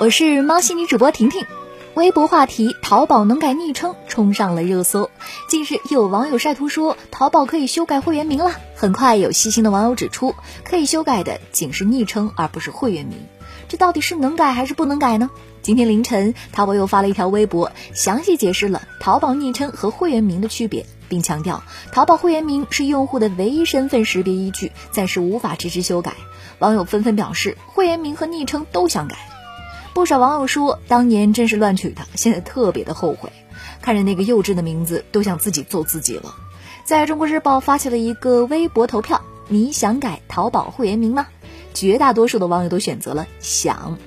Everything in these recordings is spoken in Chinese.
我是猫系女主播婷婷。微博话题“淘宝能改昵称”冲上了热搜。近日又，有网友晒图说，淘宝可以修改会员名了。很快，有细心的网友指出，可以修改的仅是昵称，而不是会员名。这到底是能改还是不能改呢？今天凌晨，淘宝又发了一条微博，详细解释了淘宝昵称和会员名的区别，并强调，淘宝会员名是用户的唯一身份识别依据，暂时无法支持修改。网友纷纷表示，会员名和昵称都想改。不少网友说，当年真是乱取的，现在特别的后悔。看着那个幼稚的名字，都想自己揍自己了。在中国日报发起了一个微博投票，你想改淘宝会员名吗？绝大多数的网友都选择了想。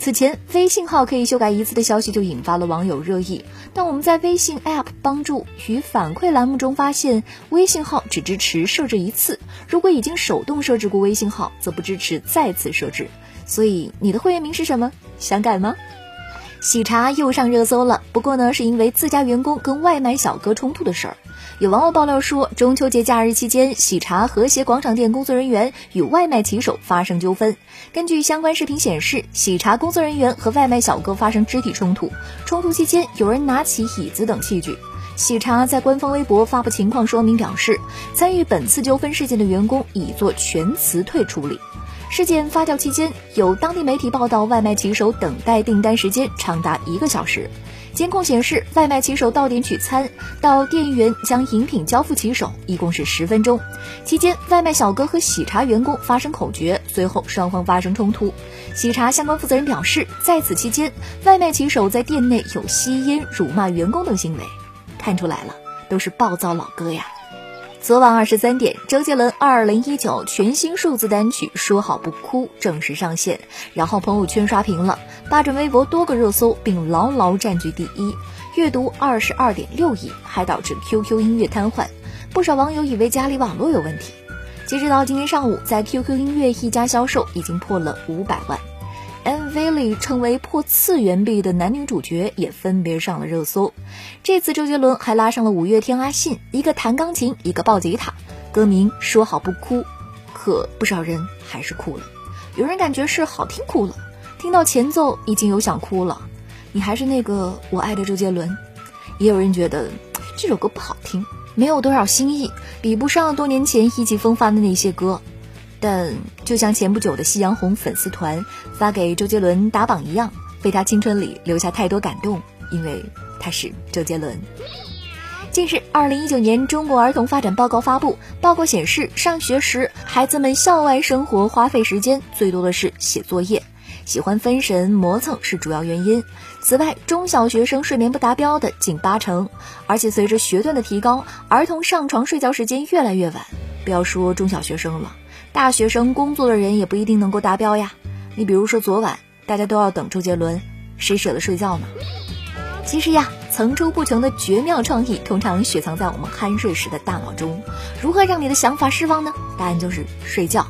此前，微信号可以修改一次的消息就引发了网友热议。但我们在微信 App 帮助与反馈栏目中发现，微信号只支持设置一次，如果已经手动设置过微信号，则不支持再次设置。所以你的会员名是什么？想改吗？喜茶又上热搜了，不过呢，是因为自家员工跟外卖小哥冲突的事儿。有网友爆料说，中秋节假日期间，喜茶和谐广场店工作人员与外卖骑手发生纠纷。根据相关视频显示，喜茶工作人员和外卖小哥发生肢体冲突，冲突期间有人拿起椅子等器具。喜茶在官方微博发布情况说明，表示参与本次纠纷事件的员工已做全辞退处理。事件发酵期间，有当地媒体报道，外卖骑手等待订单时间长达一个小时。监控显示，外卖骑手到点取餐到店员将饮品交付骑手，一共是十分钟。期间，外卖小哥和喜茶员工发生口角，随后双方发生冲突。喜茶相关负责人表示，在此期间，外卖骑手在店内有吸烟、辱骂员工等行为，看出来了，都是暴躁老哥呀。昨晚二十三点，周杰伦二零一九全新数字单曲《说好不哭》正式上线，然后朋友圈刷屏了，霸占微博多个热搜，并牢牢占据第一，阅读二十二点六亿，还导致 QQ 音乐瘫痪。不少网友以为家里网络有问题。截止到今天上午，在 QQ 音乐一家销售已经破了五百万。MV 里成为破次元壁的男女主角也分别上了热搜。这次周杰伦还拉上了五月天阿信，一个弹钢琴，一个抱吉他。歌名说好不哭，可不少人还是哭了。有人感觉是好听哭了，听到前奏已经有想哭了。你还是那个我爱的周杰伦。也有人觉得这首歌不好听，没有多少新意，比不上多年前意气风发的那些歌。但就像前不久的夕阳红粉丝团发给周杰伦打榜一样，被他青春里留下太多感动，因为他是周杰伦。近日，二零一九年中国儿童发展报告发布，报告显示，上学时孩子们校外生活花费时间最多的是写作业，喜欢分神磨蹭是主要原因。此外，中小学生睡眠不达标的近八成，而且随着学段的提高，儿童上床睡觉时间越来越晚。不要说中小学生了。大学生工作的人也不一定能够达标呀。你比如说昨晚大家都要等周杰伦，谁舍得睡觉呢？其实呀，层出不穷的绝妙创意通常雪藏在我们酣睡时的大脑中。如何让你的想法释放呢？答案就是睡觉。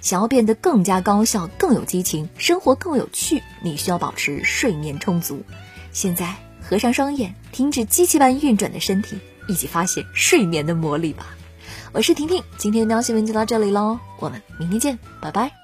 想要变得更加高效、更有激情，生活更有趣，你需要保持睡眠充足。现在合上双眼，停止机器般运转的身体，一起发现睡眠的魔力吧。我是婷婷，今天的喵新闻就到这里喽，我们明天见，拜拜。